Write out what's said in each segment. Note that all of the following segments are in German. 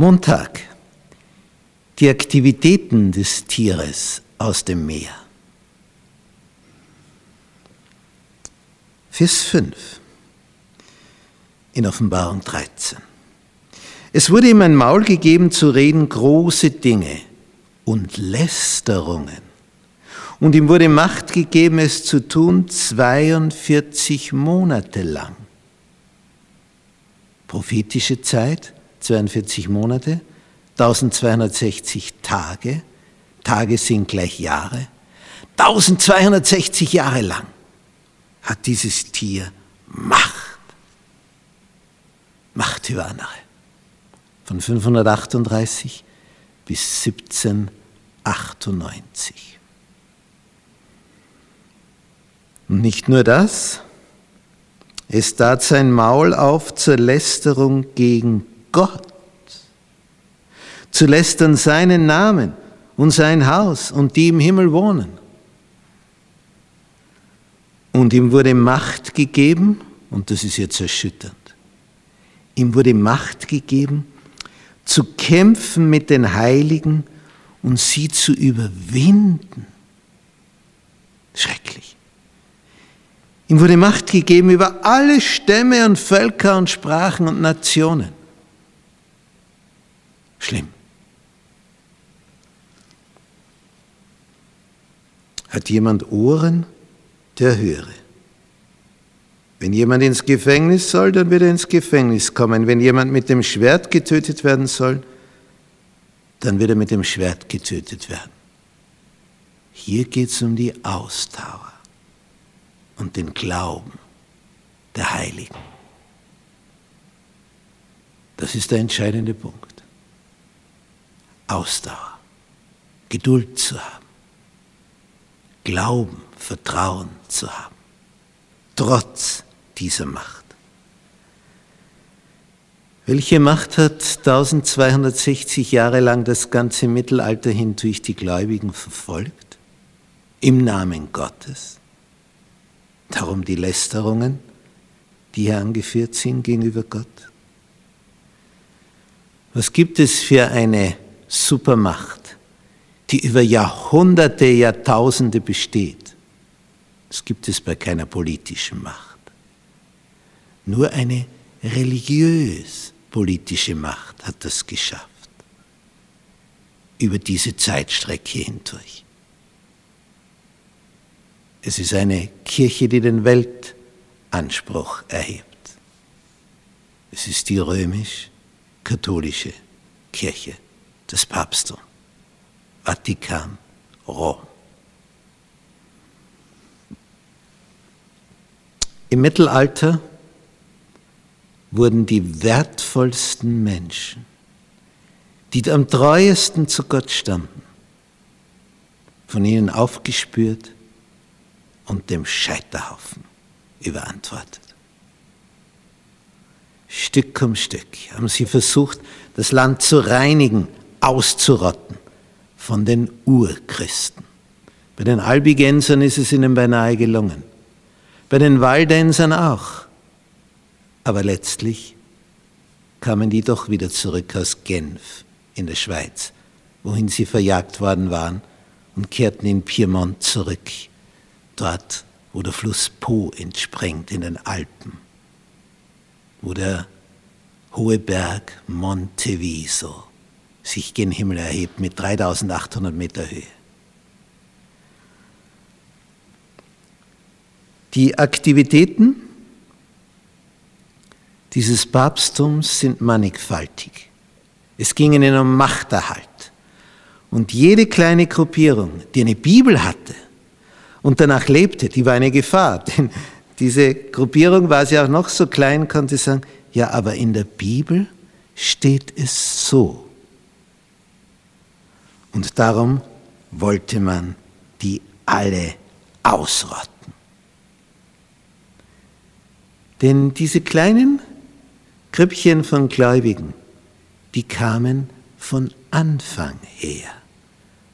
Montag. Die Aktivitäten des Tieres aus dem Meer. Vers 5 in Offenbarung 13. Es wurde ihm ein Maul gegeben zu reden große Dinge und Lästerungen. Und ihm wurde Macht gegeben, es zu tun 42 Monate lang. Prophetische Zeit, 42 Monate, 1260 Tage, Tage sind gleich Jahre, 1260 Jahre lang hat dieses Tier Macht. Macht über andere. Von 538 bis 1798. Und nicht nur das, es tat sein Maul auf zur Lästerung gegen Gott, zu lästern seinen Namen und sein Haus und die im Himmel wohnen. Und ihm wurde Macht gegeben, und das ist jetzt erschütternd, ihm wurde Macht gegeben, zu kämpfen mit den Heiligen und sie zu überwinden. Schrecklich. Ihm wurde Macht gegeben über alle Stämme und Völker und Sprachen und Nationen. Schlimm. Hat jemand Ohren, der höre. Wenn jemand ins Gefängnis soll, dann wird er ins Gefängnis kommen. Wenn jemand mit dem Schwert getötet werden soll, dann wird er mit dem Schwert getötet werden. Hier geht es um die Ausdauer und den Glauben der Heiligen. Das ist der entscheidende Punkt. Ausdauer, Geduld zu haben, Glauben, Vertrauen zu haben, trotz dieser Macht. Welche Macht hat 1260 Jahre lang das ganze Mittelalter hindurch die Gläubigen verfolgt? Im Namen Gottes. Darum die Lästerungen, die hier angeführt sind gegenüber Gott. Was gibt es für eine Supermacht, die über Jahrhunderte, Jahrtausende besteht? Das gibt es bei keiner politischen Macht. Nur eine religiös-politische Macht hat das geschafft. Über diese Zeitstrecke hindurch. Es ist eine Kirche, die den Weltanspruch erhebt. Es ist die römisch-katholische Kirche, das Papsttum, Vatikan, Rom. Im Mittelalter wurden die wertvollsten Menschen, die am treuesten zu Gott standen, von ihnen aufgespürt und dem Scheiterhaufen überantwortet. Stück um Stück haben sie versucht, das Land zu reinigen, auszurotten von den Urchristen. Bei den Albigensern ist es ihnen beinahe gelungen, bei den Waldensern auch. Aber letztlich kamen die doch wieder zurück aus Genf in der Schweiz, wohin sie verjagt worden waren, und kehrten in Piemont zurück, dort, wo der Fluss Po entspringt in den Alpen, wo der hohe Berg Monte Viso sich gen Himmel erhebt mit 3800 Meter Höhe. Die Aktivitäten dieses Papsttums sind mannigfaltig. Es ging ihnen um Machterhalt. Und jede kleine Gruppierung, die eine Bibel hatte und danach lebte, die war eine Gefahr. Denn diese Gruppierung war sie auch noch so klein, konnte sagen, ja, aber in der Bibel steht es so. Und darum wollte man die alle ausrotten. Denn diese kleinen Grüppchen von Gläubigen, die kamen von Anfang her,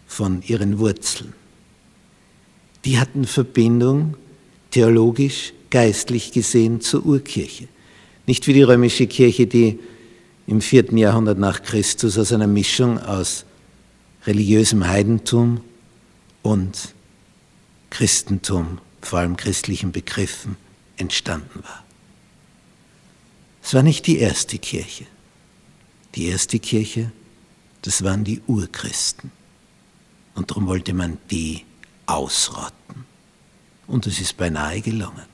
von ihren Wurzeln. Die hatten Verbindung theologisch, geistlich gesehen zur Urkirche. Nicht wie die römische Kirche, die im vierten Jahrhundert nach Christus aus einer Mischung aus religiösem Heidentum und Christentum, vor allem christlichen Begriffen, entstanden war. Es war nicht die erste Kirche. Die erste Kirche, das waren die Urchristen. Und darum wollte man die ausrotten. Und es ist beinahe gelungen.